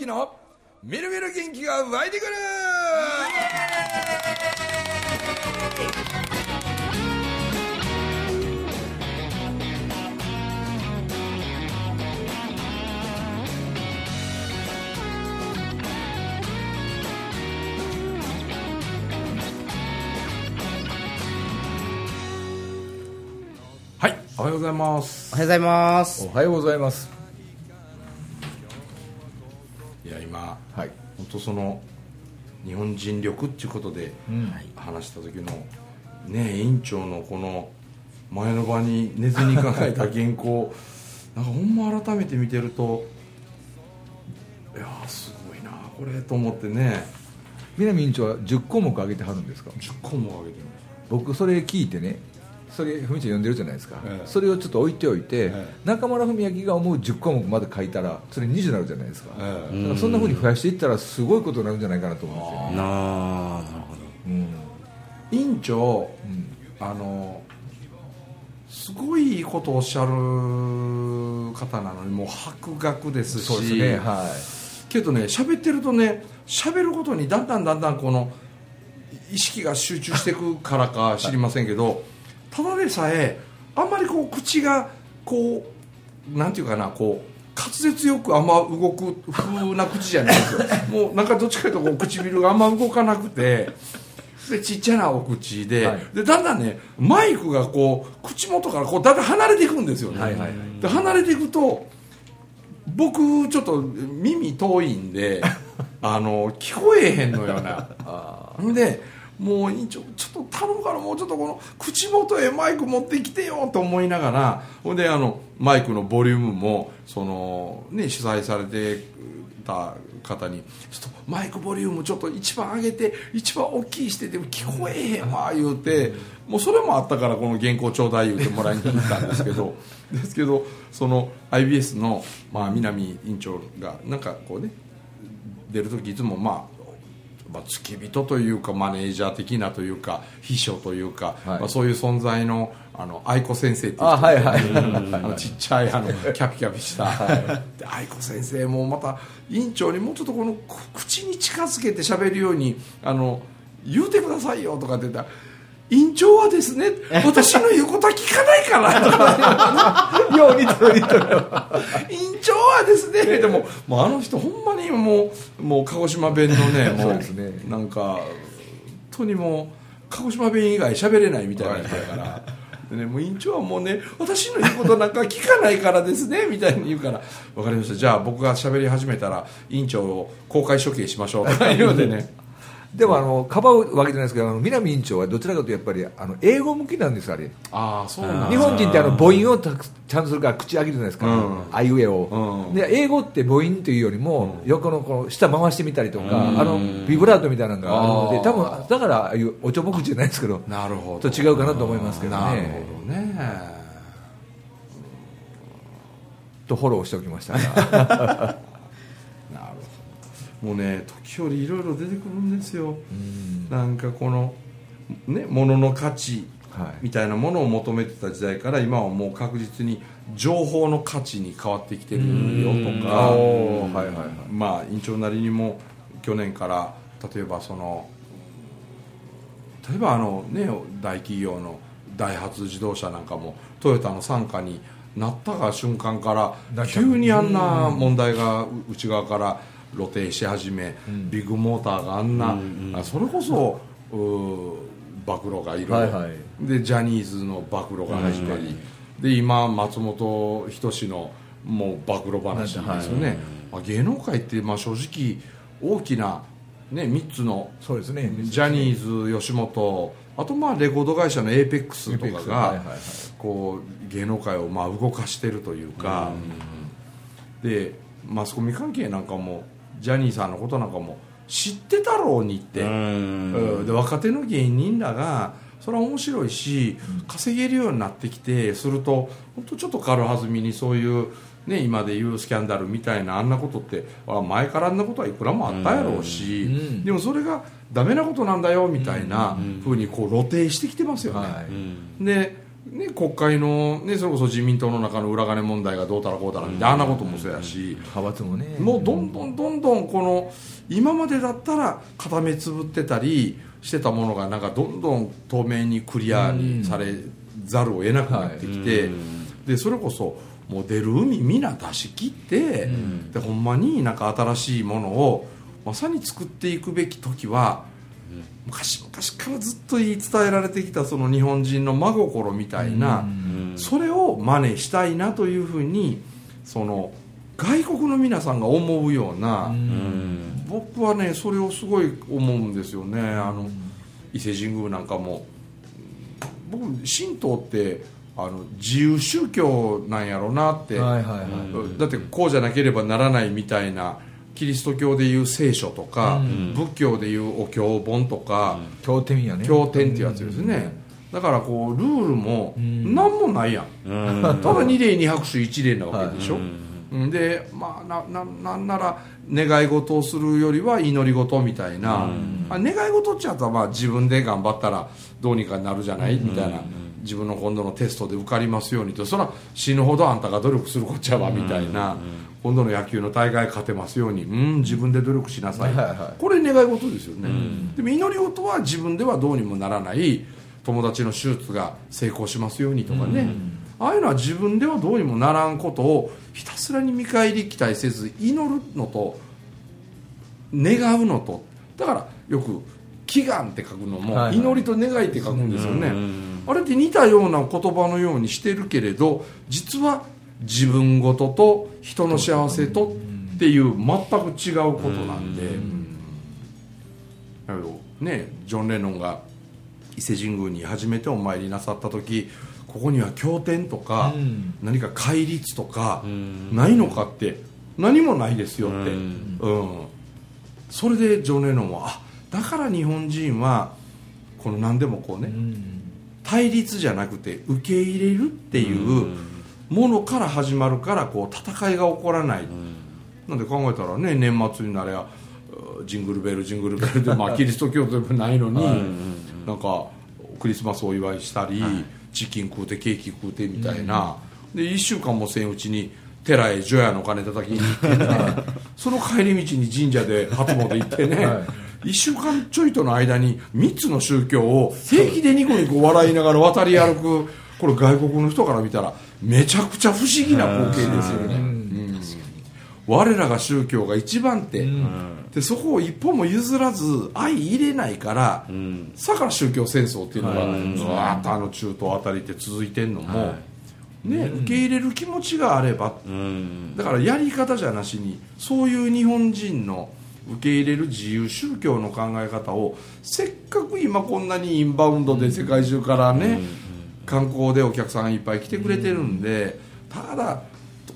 明のみるみる元気が湧いてくる！はいおはようございます。おはようございます。おはようございますその日本人力っていうことでうん。話した時のね委員長のこの前の場に寝ずに考えた原稿 なんかほんま改めて見てるといやーすごいなこれと思ってね。南委員長は10項目挙げてはるんですか？10個も上げてる僕それ聞いてねそれ文ちゃん読んでるじゃないですか、ええ。それをちょっと置いておいて、え中村文明が思う10項目まで書いたらそれ20になるじゃないですか、ええ。だからそんなふうに増やしていったらすごいことになるんじゃないかなと思うんですよね。なあなるほど。うん。委員長うん。あのすごいいいことをおっしゃる方なのにもう博学ですし。そうですねはけどね喋ってるとね喋ることにだんだんだんだんこの意識が集中していくからか知りませんけど、ただでさえあんまりこう口がこうなんていうかなこう滑舌よくあんま動く風な口じゃないんですよ。もうなんかどっちかというとこう唇があんま動かなくてでちっちゃなお口で,、はい。でだんだんねマイクがこう口元からこうだんだん離れていくんですよね、はいはいはい。で離れていくと僕ちょっと耳遠いんで あの聞こえへんのよな。あんでもう委員長ちょっと頼むからもうちょっとこの口元へマイク持ってきてよと思いながらほんであのマイクのボリュームもそのね主催されてた方にちょっとマイクボリュームちょっと一番上げて一番大きいしてでも聞こえへんわ言うてもうそれもあったからこの原稿ちょうだい言うてもらいに行ったんですけど ですけどその IBS の、まあ、南委員長がなんかこうね出る時いつもまあまあ、付き人というかマネージャー的なというか秘書というか、はい。まあ、そういう存在のあの愛子先生っていう人あはいはい。ちっちゃいあのキャピキャピした、で愛子先生もまた委員長にもうちょっとこのく口に近づけて喋るようにあの言うてくださいよとかって言ったら委員長はですね私の言うことは聞かないからとか。よう似てる似てるですね。でももうあの人ほんまにもうもう鹿児島弁のねも そうですね。なんか本当にもう鹿児島弁以外喋れないみたいな人やから。でね、もう委員長はもうね私の言うことなんか聞かないからですねみたいに言うから。分かりました。じゃあ僕が喋り始めたら委員長を公開処刑しましょう。とかいうのでねでもあのかばうわけじゃないですけどあの南委員長はどちらかというとやっぱりあの英語向きなんですあれ。ああそうなん日本人ってあの母音をたくちゃんとするから口上げるじゃないですか、うん。あいうえを、うん。で英語って母音というよりも、横のこの下回してみたりとか、うん。あのビブラートみたいなのがあるので多分だからああいうおちょぼ口じゃないですけどなるほど。と違うかなと思いますけどね。なるほどね。とフォローしておきました もうね時折いろいろ出てくるんですよ。なんかこのね物の価値はい。みたいなものを求めてた時代から今はもう確実に情報の価値に変わってきてるよとかはいはいはい。まあ院長なりにも去年から例えばその例えばあのね大企業のダイハツ自動車なんかもトヨタの傘下になったが瞬間から急う。にあんな問題がう内側から露呈し始め、ビッグモーターがあんな、あそれこそ暴露がいろいろ、はいはい。でジャニーズの暴露が始まり、で今松本人志のもう暴露話ですよね、まあ、芸能界ってまあ正直大きな、ね、3つのそうですね。ジャニーズ吉本あとまあレコード会社のエーペックスとかがはいはいはい。こう芸能界をまあ動かしてるというか。でマスコミ関係なんかもジャニーさんのことなんかも知ってたろうにって。うん。で若手の芸人らがそれは面白いし稼げるようになってきてすると本当ちょっと軽はずみにそういう、ね、今でいうスキャンダルみたいなあんなことってあ前からあんなことはいくらもあったやろうし、うん。でもそれがダメなことなんだよみたいなふうにこう露呈してきてますよね。はい。でね、国会の、ね、それこそ自民党の中の裏金問題がどうたらこうたらみたいな、こともそうやし、派閥もね。もうどんどんどんどんこの今までだったら片目つぶってたりしてたものがなんかどんどん透明にクリアにされざるを得なくなってきて、でそれこそもう出る海皆出し切って、でほんまになんか新しいものをまさに作っていくべき時は、昔々からずっと言い伝えられてきたその日本人の真心みたいな、それを真似したいなというふうにその外国の皆さんが思うような、僕はねそれをすごい思うんですよね。あの伊勢神宮なんかも僕神道ってあの自由宗教なんやろうなって、だってこうじゃなければならないみたいなキリスト教でいう聖書とか、仏教でいうお経本とか、経典やね。経典っていうやつですね、だからこうルールもん。何もないやん、うん。ただ二礼二拍手一礼なわけでしょ、はいうん。でまあなななんなら願い事をするよりは祈り事みたいな、あ願い事っちゃったらまあ自分で頑張ったらどうにかなるじゃない、みたいな。自分の今度のテストで受かりますようにと。そら死ぬほどあんたが努力するこっちゃわみたいな、今度の野球の大会勝てますようにうん自分で努力しなさい、はいはいこれ願い事ですよね、でも祈り事は自分ではどうにもならない。友達の手術が成功しますようにとかね、ああいうのは自分ではどうにもならんことをひたすらに見返り期待せず祈るのと願うのと。だからよく祈願って書くのも、はいはい。祈りと願いって書くんですよね、うん。あれって似たような言葉のようにしてるけれど実は自分ごとと人の幸せとっていう全く違うことなんで、だけどねジョン・レノンが伊勢神宮に初めてお参りなさった時ここには経典とか、うん。何か戒律とかん。ないのかって何もないですよって、うん。うん。それでジョン・レノンはあだから日本人はこの何でもこうね、うん。対立じゃなくて受け入れるっていうものから始まるからこう戦いが起こらない、なんで考えたらね年末になればうジングルベルジングルベルで、まあ、キリスト教でもないのに、なんかクリスマスお祝いしたり、チキン食うてケーキ食うてみたいな、で1週間もせんうちに寺へ除夜の鐘叩きに行ってね その帰り道に神社で初詣行ってね、はい。1週間ちょいとの間に3つの宗教を平気でニコニコ笑いながら渡り歩くこれ外国の人から見たらめちゃくちゃ不思議な光景ですよね、うん。我らが宗教が一番手、でそこを一歩も譲らず相入れないから、ん。だから宗教戦争っていうのがはい。ずっとあの中東あたりって続いてんのも、はね、受け入れる気持ちがあればうん。だからやり方じゃなしにそういう日本人の受け入れる自由宗教の考え方をせっかく今こんなにインバウンドで世界中からね、観光でお客さんがいっぱい来てくれてるんで、ただ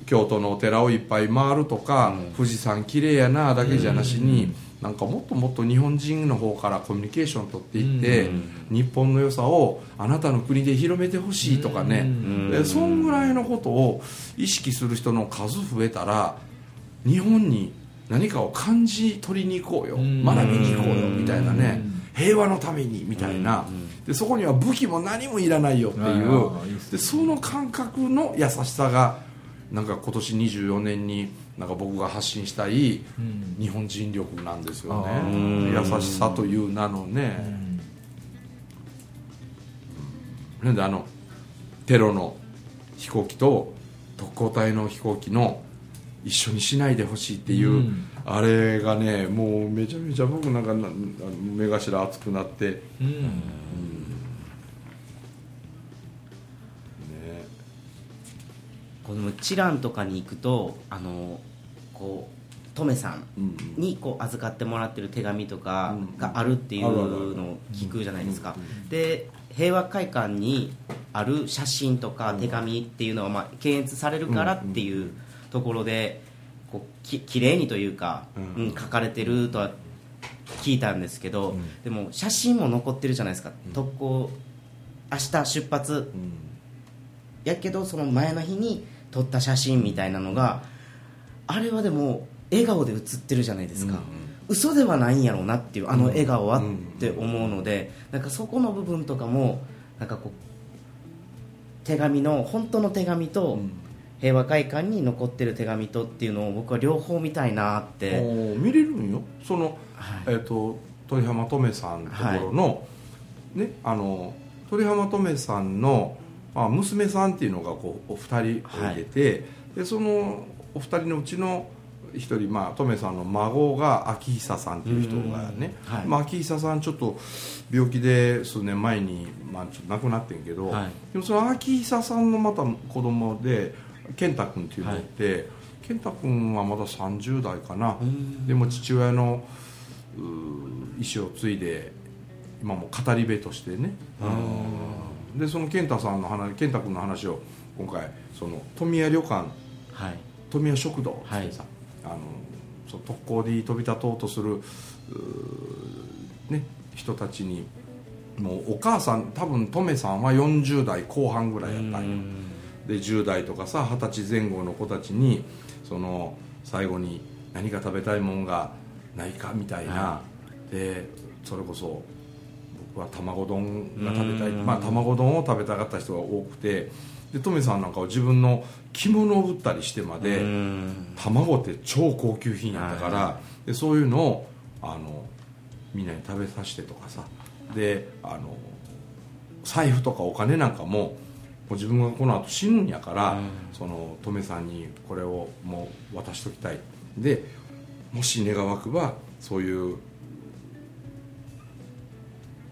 京都のお寺をいっぱい回るとか、富士山綺麗やなだけじゃなしに、なんかもっともっと日本人の方からコミュニケーション取っていって、日本の良さをあなたの国で広めてほしいとかね、ん。でそんぐらいのことを意識する人の数増えたら日本に何かを感じ取りに行こうよ。ん。学びに行こうよみたいなね平和のためにみたいな。でそこには武器も何もいらないよっていあうでその感覚の優しさがなんか今年24年になんか僕が発信したいうん。日本人力なんですよあねー優しさという名のね。なんであのテロの飛行機と特攻隊の飛行機の一緒にしないでほしいっていう、うんあれがねもうめちゃめちゃ僕なんか目頭熱くなって、ね、うん。このチランとかに行くとあのこうトメさんうんにこう預かってもらってる手紙とかうんがあるっていうのを聞くじゃないですか、で平和会館にある写真とか手紙っていうのはまあ検閲されるからっていうところでこうき綺麗にというか、うん。うん書かれてるとは聞いたんですけど、でも写真も残ってるじゃないですか、特攻明日出発。やけどその前の日に撮った写真みたいなのがあれはでも笑顔で写ってるじゃないですか、うん嘘ではないんやろうなっていうあの笑顔はうんって思うのでなんかそこの部分とかもなんかこう手紙の本当の手紙と、平和会館に残ってる手紙とっていうのを僕は両方見たいなって。見れるんよ。その、はい。えっ、と鳥浜とめさんのところの、ねあの鳥浜とめさんの、まあ、娘さんっていうのがこうお二人おいてて、でそのお二人のうちの一人まあとめさんの孫が秋久さんっていう人がね、うんはい。まあ、秋久さんちょっと病気で数年前に、まあ、ちょっと亡くなってんけど、はい。でもその秋久さんのまた子供で健太君っていうのがい。て、健太君はまだ30代かな、でも父親の意思を継いで今も語り部としてね。でその健太さんの話健太君の話を今回その富谷旅館。はい。富谷食堂ってさ、あのそう特攻で飛び立とうとするね、人たちにもうお母さん多分トメさんは40代後半ぐらいやったんよで10代とかさ二十歳前後の子たちにその最後に何か食べたいもんがないかみたいな、はでそれこそ僕は卵丼が食べたい。うん。まあ卵丼を食べたかった人が多くて。でトメさんなんかは自分の着物を売ったりしてまで、うん。卵って超高級品やったから、はでそういうのをあのみんなに食べさせてとかさ。であの財布とかお金なんかももう自分がこの後死ぬんやから、うん。そのトメさんにこれをもう渡しときたい。でもし願わくばそういう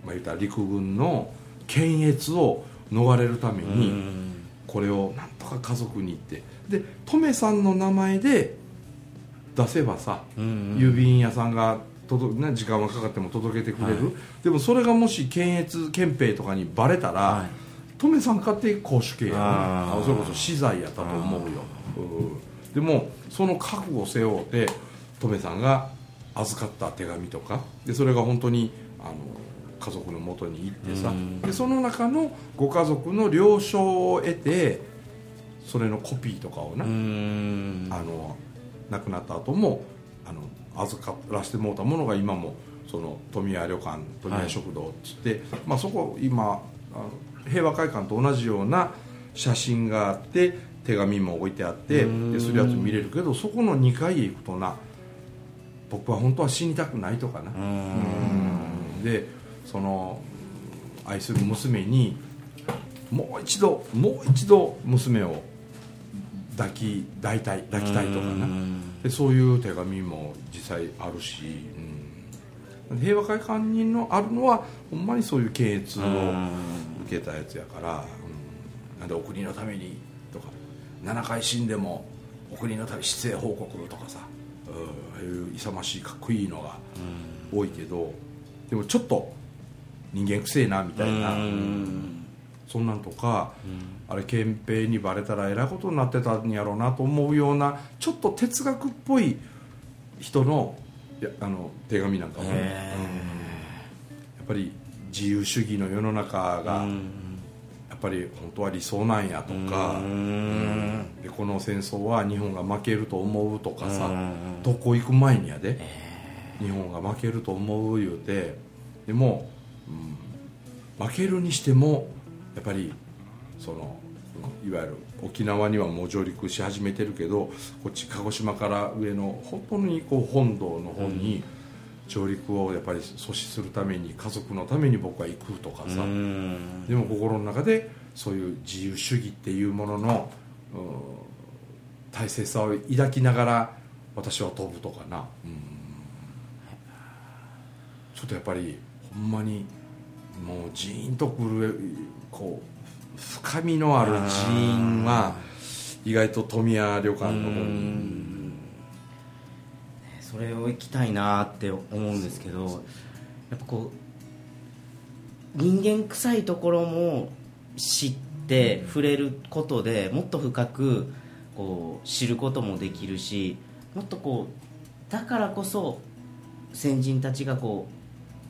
まあ言ったら陸軍の検閲を逃れるために、うん。これをなんとか家族にって。でトメさんの名前で出せばさ、うん郵便屋さんが届ね、時間はかかっても届けてくれる、はい。でもそれがもし検閲憲兵とかにバレたら、はいトメさんかって公主刑やあー。なそれこそ死罪やったと思うよ、うん。でもその覚悟を背負ってトメさんが預かった手紙とかでそれが本当にあの家族のもとに行ってさうん。でその中のご家族の了承を得てそれのコピーとかをな、うん。あの亡くなった後もあの預からせてもらったものが今もその富谷旅館富谷食堂っつって、まあ、そこ今あの平和会館と同じような写真があって手紙も置いてあってそれやつ見れるけどそこの2階へ行くとな僕は本当は死にたくないとかな。うん。でその愛する娘にもう一度もう一度娘を抱き抱いたい抱きたいとかな。でそういう手紙も実際あるし、うん、平和会館にのあるのはほんまにそういう検閲を受けたやつやから、うん、なんでお国のためにとか7回死んでもお国のために出演報告とかさ、うん、ああいう勇ましいかっこいいのが多いけどでもちょっと人間くせえなみたいな、うん。そんなんとか、あれ憲兵にバレたらえらいことになってたんやろうなと思うようなちょっと哲学っぽい人のいやあの手紙なんかも、ね。へやっぱり自由主義の世の中が、やっぱり本当は理想なんやとか、うん。でこの戦争は日本が負けると思うとかさ、どこ行く前にやで、日本が負けると思う言うてでも、うん負けるにしてもやっぱりそのいわゆる沖縄にはもう上陸し始めてるけどこっち鹿児島から上の本当にこう本土の方に上陸をやっぱり阻止するために家族のために僕は行くとかさ、でも心の中でそういう自由主義っていうもののうん大切さを抱きながら私は飛ぶとかな、うん。ちょっとやっぱりほんまにもうジーンとくるこう深みのある寺院は意外と富谷旅館の方にそれを行きたいなって思うんですけどやっぱこう人間臭いところも知って触れることでもっと深くこう知ることもできるしもっとこうだからこそ先人たちがこ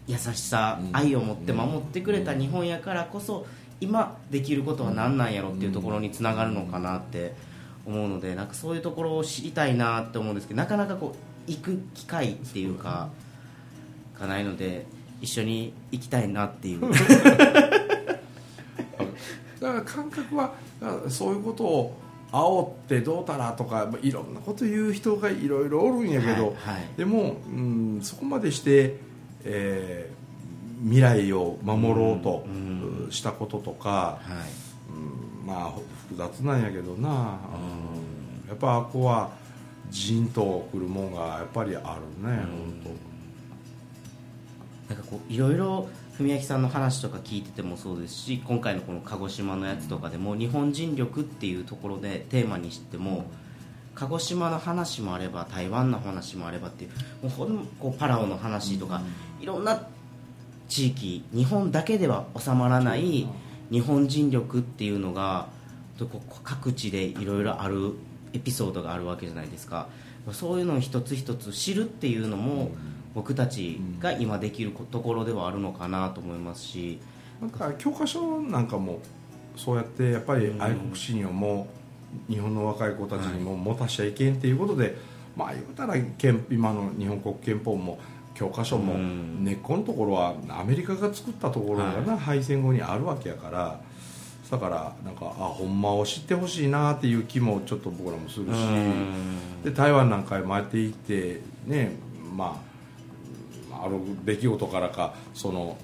う優しさうん。愛を持って守ってくれた日本やからこそ今できることは何なんやろっていうところにつながるのかなって思うのでなんかそういうところを知りたいなって思うんですけどなかなかこう行く機会っていうかがないので一緒に行きたいなっていう。だから感覚はあそういうことを煽ってどうたらとかまあいろんなこと言う人がいろいろおるんやけど、はいはい。でも、うん、そこまでして、えー未来を守ろうとうんしたこととか、はい。うんまあ複雑なんやけどな、うんやっぱここはジンとくるもんがやっぱりあるね、なんかこういろいろ文明さんの話とか聞いててもそうですし今回のこの鹿児島のやつとかでも日本人力っていうところでテーマにしても鹿児島の話もあれば台湾の話もあればっていうもうほんこうパラオの話とかいろんな地域日本だけでは収まらない日本人力っていうのが各地でいろいろあるエピソードがあるわけじゃないですか。そういうのを一つ一つ知るっていうのも僕たちが今できるところではあるのかなと思いますし。なんか教科書なんかもそうやってやっぱり愛国心をもう日本の若い子たちにも持たしちゃいけんっていうことで、まあ言うたら憲今の日本国憲法も教科書もうん。根っこのところはアメリカが作ったところがな、敗戦後にあるわけやからだからなんかあほんまを知ってほしいなっていう気もちょっと僕らもするし。で台湾なんかへ回っていってねまあある出来事からかその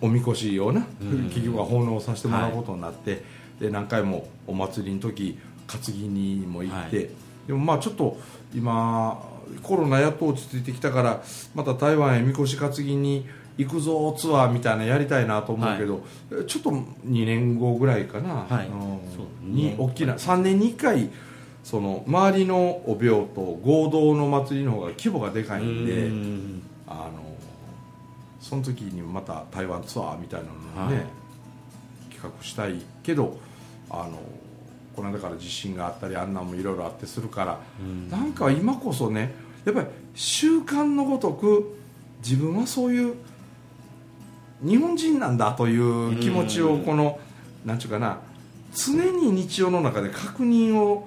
おみこしをな、企業が奉納させてもらうことになって、で何回もお祭りの時担ぎにも行って、はい。でもまあちょっと今コロナやっと落ち着いてきたからまた台湾へみこし担ぎに行くぞツアーみたいなのやりたいなと思うけど、ちょっと2年後ぐらいかな、はい。うん。に大きな3年に1回その周りのお廟と合同の祭りの方が規模がでかいんでうん。あのその時にまた台湾ツアーみたいなのをね、はい。企画したいけどあのこの間から地震があったりあんなんもいろいろあってするから、なんか今こそねやっぱり習慣のごとく自分はそういう日本人なんだという気持ちをこのなんちゅうかな常に日常の中で確認を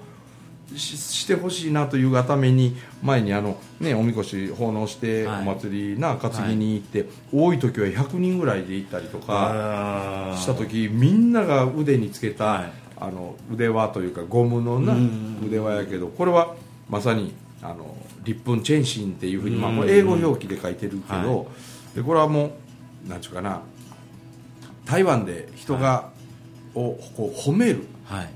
ししてほしいなというがために前にあの、ね、おみこし奉納しておはい。祭りな担ぎに行って、多い時は100人ぐらいで行ったりとかした時みんなが腕につけた、はい。あの腕輪というかゴムのなうん。腕輪やけどこれはまさにあの立粉チェンシンっていうふうに、まあ、英語表記で書いてるけど、はでこれはもうなんちゅうかな。台湾で人が、をこう褒める。はい。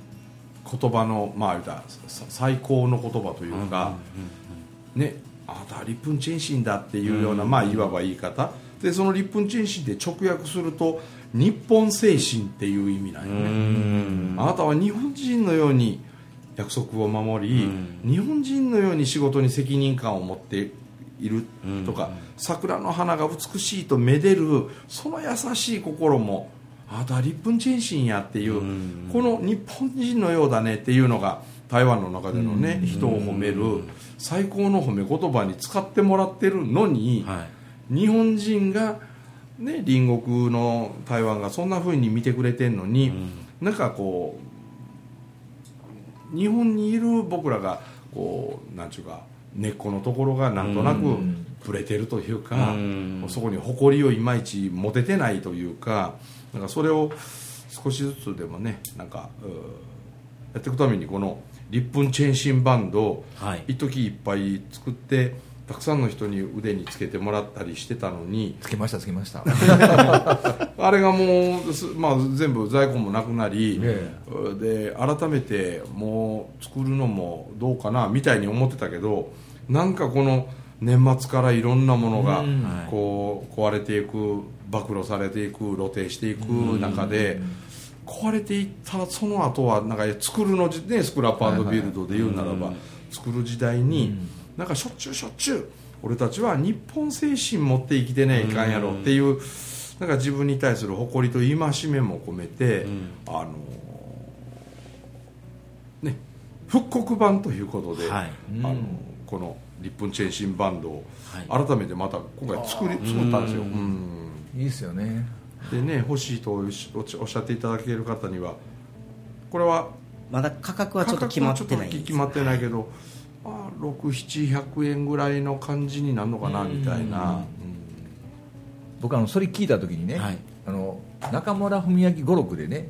言葉のまあ言うた最高の言葉というか、ねあなたは立粉チェンシンだっていうような、まあいわば言い方。でその立粉チェンシンって直訳すると日本精神っていう意味なんよね、うん。あなたは日本人のように約束を守り、日本人のように仕事に責任感を持っているとか、桜の花が美しいとめでるその優しい心もあなたは立粉チェンシンやっていう、この日本人のようだねっていうのが台湾の中でのね、人を褒める最高の褒め言葉に使ってもらってるのに、はい。日本人が、ね、隣国の台湾がそんな風に見てくれてんのに、なんかこう日本にいる僕らがこうなんちゅうか根っこのところがなんとなく触れてるというか、うん。そこに誇りをいまいち持ててないというかなんかそれを少しずつでもねなんかやっていくためにこの立粉チェンシンバンドをはい。一時いっぱい作ってたくさんの人に腕につけてもらったりしてたのに。つけましたつけました。あれがもう、すまあ、全部在庫もなくなり、えで改めてもう作るのもどうかなみたいに思ってたけどなんかこの年末からいろんなものがうん。こう壊れていく暴露されていく露呈していく中で壊れていったらその後はなんか作るのじ、ね、スクラップビルドで言うならば作る時代になんかしょっちゅうしょっちゅう俺たちは日本精神持って生きてねいかんやろっていうなんか自分に対する誇りと戒めも込めて、あのね復刻版ということで、はい。あのこの立粉チェンシンバンドをはい。改めてまた今回作り作ったんですよ、うん。いいですよね。でね欲しいとおっしゃっていただける方にはこれはまだ価格はちょっと決まってない価格はちょっと決まってないけど、まあ、6700100円ぐらいの感じになるのかなみたいな、僕あのそれ聞いた時にね、はい。あの中村文明語録でね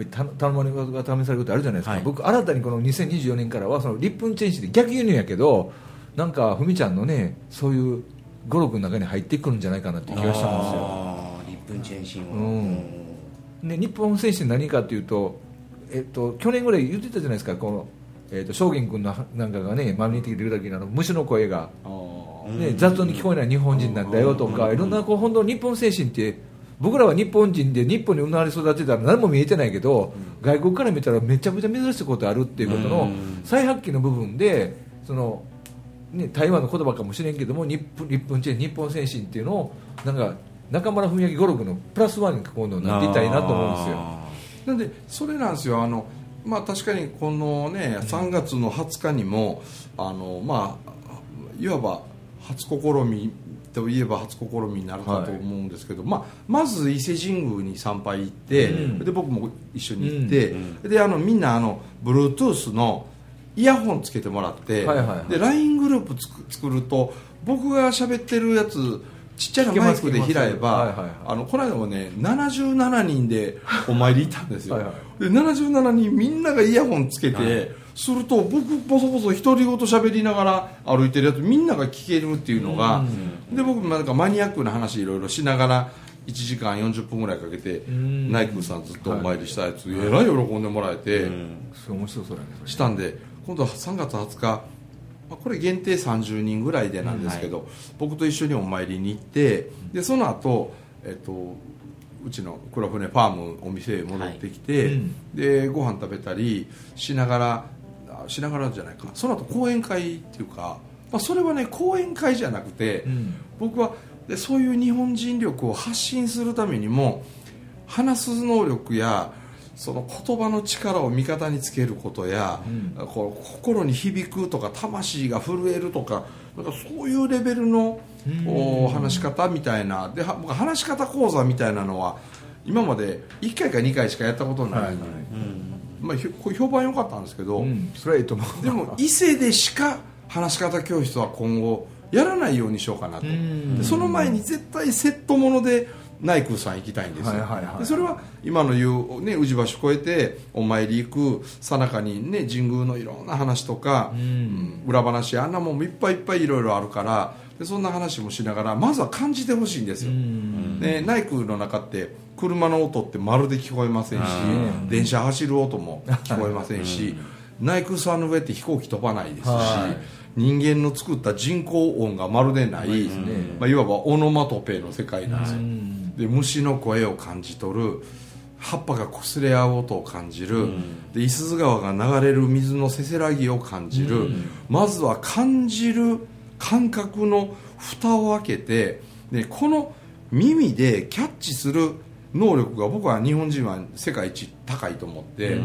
ぱりた頼まれるが試されることあるじゃないですか、はい。僕新たにこの2024年からはそのリップンチェンジで逆輸入やけどなんかふみちゃんのねそういう語録の中に入ってくるんじゃないかなっていう気がしたんですよ。リップンチェンシンはうん。で日本選手何かというと、えっと、去年ぐらい言ってたじゃないですかこの、えっと、証言君のなんかがね周りに来てる時にあの虫の声が、ね、雑音に聞こえない日本人なんだよとかいろんなこう本当日本精神って僕らは日本人で日本に生まれ育てたら何も見えてないけど、外国から見たらめちゃくちゃ珍しいことあるっていうことの再発揮の部分でその、ね、台湾の言葉かもしれんけども日本日本チェン日本精神っていうのをなんか中村文明語録のプラスワンに今度なっていたいなと思うんですよ。なんでそれなんですよ。あのまあ確かにこのね3月の20日にもあのまあいわば初試みといえば初試みになるかと思うんですけど、まあ、まず伊勢神宮に参拝行って、うん。で僕も一緒に行って、であのみんなあの Bluetooth のイヤホンつけてもらって、はいはいはい。で LINE グループつく作ると僕が喋ってるやつちっちゃなマイクで開えば、はいはいはい。あのこの間もね77人でお参り行ったんですよ。はいはで77人みんながイヤホンつけて、すると僕ボソボソ独り言喋りながら歩いてるやつみんなが聞けるっていうのが、で僕もなんかマニアックな話いろいろしながら1時間40分ぐらいかけてん。ナイクさんずっとお参りしたやつ、えらい喜んでもらえて、面白そうだねしたんで今度は3月20日まあこれ限定30人ぐらいでなんですけど、僕と一緒にお参りに行ってでその後、えっとうちの黒船ファームお店へ戻ってきて、はいうん。でご飯食べたりしながらあしながらじゃないか。その後講演会っていうか、まあ、それはね講演会じゃなくて、うん。僕はでそういう日本人力を発信するためにも話す能力やその言葉の力を味方につけることや、うん。こう心に響くとか魂が震えるとかなんかそういうレベルのうん。お話し方みたいな。では僕話し方講座みたいなのは今まで1回か2回しかやったことない、はいはい。まあ、評判良かったんですけど、うん。それはいいと思うでも伊勢でしか話し方教室は今後やらないようにしようかなと。その前に絶対セットものでナイクさん行きたいんですよ、でそれは今の言う、ね、宇治橋越えてお参り行くさなかに、ね、神宮のいろんな話とか、うん。うん裏話あんなもんもいっぱいいっぱいいろいろあるからでそんな話もしながらまずは感じてほしいんですよ、うん。ね、ナイクの中って車の音ってまるで聞こえませんしうん。電車走る音も聞こえませんしナイクさんの上って飛行機飛ばないですしは人間の作った人工音がまるでない、ね。まあ、いわばオノマトペの世界なんですよ。うんで虫の声を感じ取る葉っぱが擦れ合う音を感じる、で五十鈴川が流れる水のせせらぎを感じる、まずは感じる感覚の蓋を開けてでこの耳でキャッチする能力が僕は日本人は世界一高いと思って、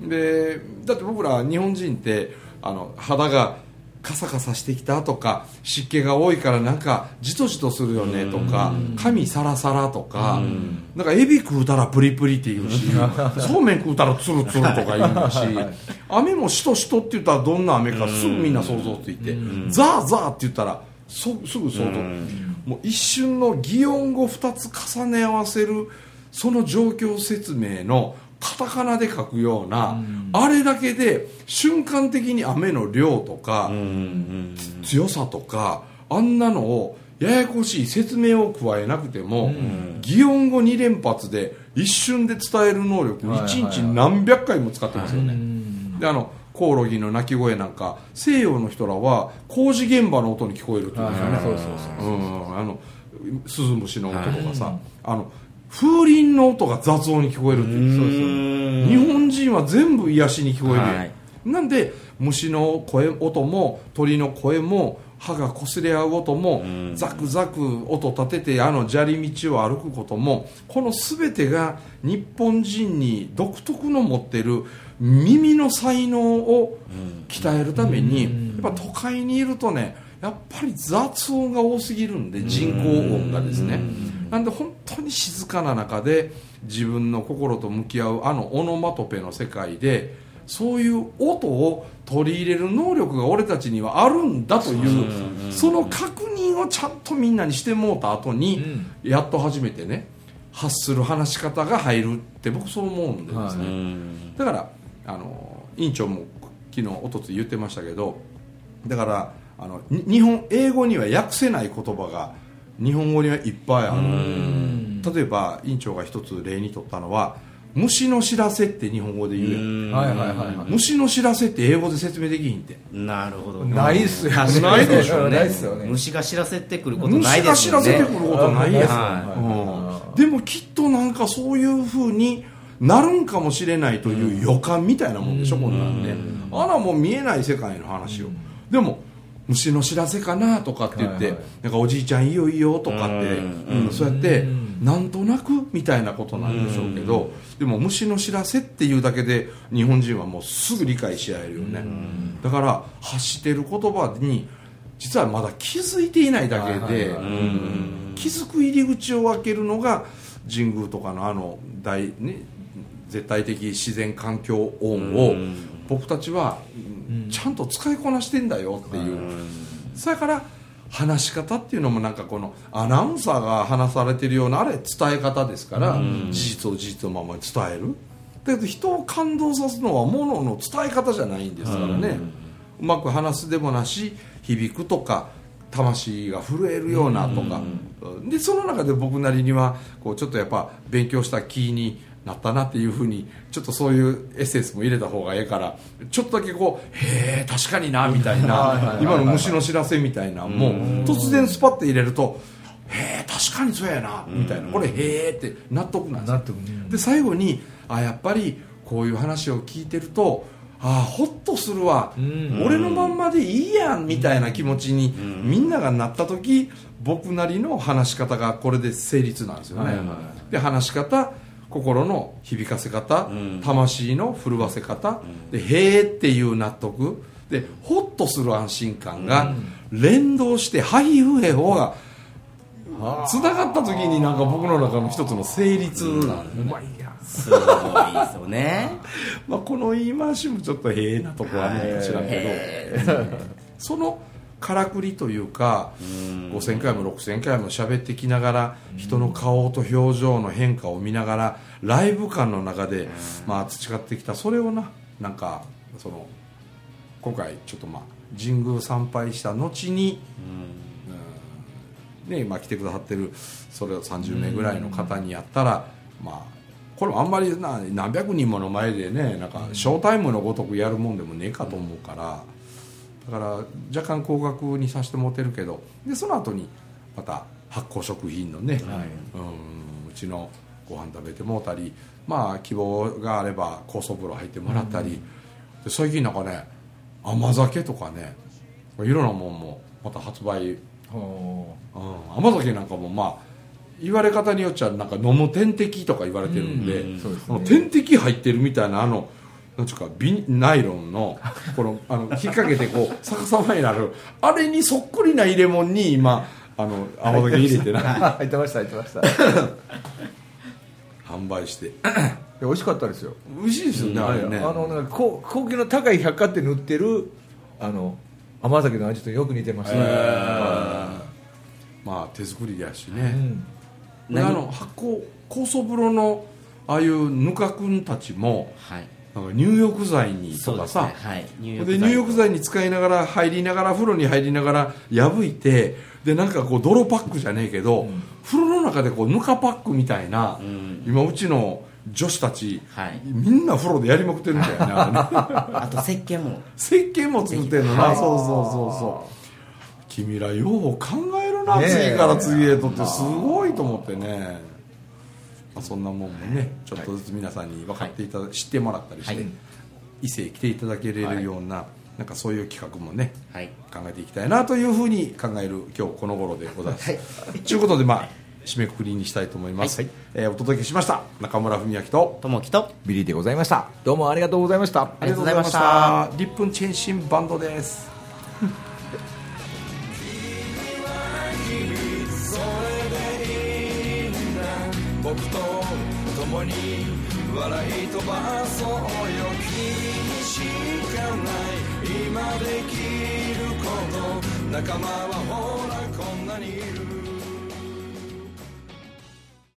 でだって僕ら日本人ってあの肌がカサカサしてきたとか湿気が多いからなんかジトジトするよねとか髪サラサラとかなんかエビ食うたらプリプリって言うし そうめん食うたらツルツルとか言うし雨もしとしとって言ったらどんな雨かすぐみんな想像ついてザーザーって言ったらそすぐ想像。もう一瞬の擬音語2つ重ね合わせるその状況説明のカタカナで書くような、あれだけで瞬間的に雨の量とか、強さとかあんなのをややこしい説明を加えなくても、擬音語2連発で一瞬で伝える能力はいはいはい。1日何百回も使ってますよね、うん。であのコオロギの鳴き声なんか西洋の人らは工事現場の音に聞こえるっていうんですよね、あのスズムシの音とかさ、あの風鈴の音が雑音に聞こえるっていう。日本人は全部癒しに聞こえる、はい。なんで虫の声音も鳥の声も歯が擦れ合う音も、ザクザク音立ててあの砂利道を歩くこともこの全てが日本人に独特の持ってる耳の才能を鍛えるために、やっぱ都会にいるとねやっぱり雑音が多すぎるんで人工音がですねなんで本当に静かな中で自分の心と向き合うあのオノマトペの世界でそういう音を取り入れる能力が俺たちにはあるんだというその確認をちゃんとみんなにしてもうた後にやっと初めてね発する話し方が入るって僕そう思うんですね、だからあの委員長も昨日おとつい言ってましたけどだからあのに日本英語には訳せない言葉が日本語にはいっぱいある。例えば委員長が一つ例にとったのは虫の知らせって日本語で言うやん。はいはいはいはい。虫の知らせって英語で説明できひんって。なるほど。ないっすよないでしょうね。ないっすよね。虫が知らせてくることない虫が知ですよね。らせてくることないやん、はうん。でもきっとなんかそういうふうになるんかもしれないという予感みたいなもんでしょ、こんなんねあらもう見えない世界の話を、でも虫の知らせかなとかって言って、はいはい。なんかおじいちゃんいいよいいよとかって、うん。うんそうやってなんとなくみたいなことなんでしょうけど、でも虫の知らせっていうだけで日本人はもうすぐ理解し合えるよね、だから発してる言葉に実はまだ気づいていないだけで、気づく入り口を開けるのが神宮とかのあの大、ね、絶対的自然環境音を僕たちはうんちゃんと使いこなしてんだよっていう、それから話し方っていうのもなんかこのアナウンサーが話されてるようなあれ伝え方ですから、事実を事実のままに伝える。だけど人を感動さすのはものの伝え方じゃないんですからね、うまく話すでもなし響くとか魂が震えるようなとか、でその中で僕なりにはこうちょっとやっぱ勉強した気になったなっていうふうにちょっとそういうエッセンスも入れた方がええからちょっとだけこうへえ確かになみたいな今の虫の知らせみたいなもう突然スパッて入れるとへえ確かにそうやなみたいな。これへえって納得なんですよ。で最後にあやっぱりこういう話を聞いてるとあホッとするわ、ん。俺のまんまでいいやんみたいな気持ちにみんながなった時僕なりの話し方がこれで成立なんですよね、で話し方心の響かせ方、ん。魂の震わせ方、でへーっていう納得でホッとする安心感が連動してハイフヘホがつながった時になんか僕の中の一つの成立なんで、うまいやすごいですよね。まあ、この言い回しもちょっとへえなとこあるのかもしれんけど、そのからくりというか5000回も6000回も喋ってきながら人の顔と表情の変化を見ながらライブ感の中で、まあ、培ってきた。それをななんかその今回ちょっとまあ神宮参拝した後に、うん。ねまあ、来てくださってるそれを30名ぐらいの方にやったら、まあこれもあんまりな何百人もの前でねなんかショータイムのごとくやるもんでもねえかと思うから、だから若干高額にさせてもらってるけどでその後にまた発酵食品のね、うんうちのご飯食べてもうたりまあ希望があれば酵素風呂入ってもらったり、で最近なんかね甘酒とかねいろんなもんもまた発売。ほうん甘酒なんかもまあ言われ方によっちゃなんか飲む点滴とか言われてるんで、うんそうですね。点滴入ってるみたいなあのなんちゅうかビナイロンのこのあの引っ掛けてこう逆さまになるあれにそっくりな入れ物に今あの甘酒入れてな。入ってました入ってました。販売して。美味しかったですよ。美味しいですよね、あれね。あのなんか高高級の高い百貨店に売ってるあの甘酒の味とよく似てました、まあ手作りやしね、うん。であの発酵酵素風呂のああいうぬかくんたちもはいなんか入浴剤にとかさ、ね。はい。入で入浴剤に使いながら入りながら風呂に入りながら破いてでなんかこう泥パックじゃねえけど、風呂の中でこうぬかパックみたいな、ん。今うちの女子たち、はい。みんな風呂でやりまくってるみたいな、ね、あ と石鹸も。石鹸も作ってんのな、はいそうそうそうそう。君らよう考えるな、ねえ。次から次へとってすごいと思ってね、まあ、そんなもんもねちょっとずつ皆さんに分かっていただ、知ってもらったりして、はい。伊勢へ来ていただけれるような、なんかそういう企画もねはい。考えていきたいなというふうに考える今日この頃でございます。ということでまあ締めくくりにしたいと思います、はい。えーお届けしました。中村文明とともきとビリーでございました。どうもありがとうございました。ありがとうございました。リップンチェンシンバンドです僕と共に笑い飛ばそうよ。君にしかない。今できること。仲間はほらこんなにいる。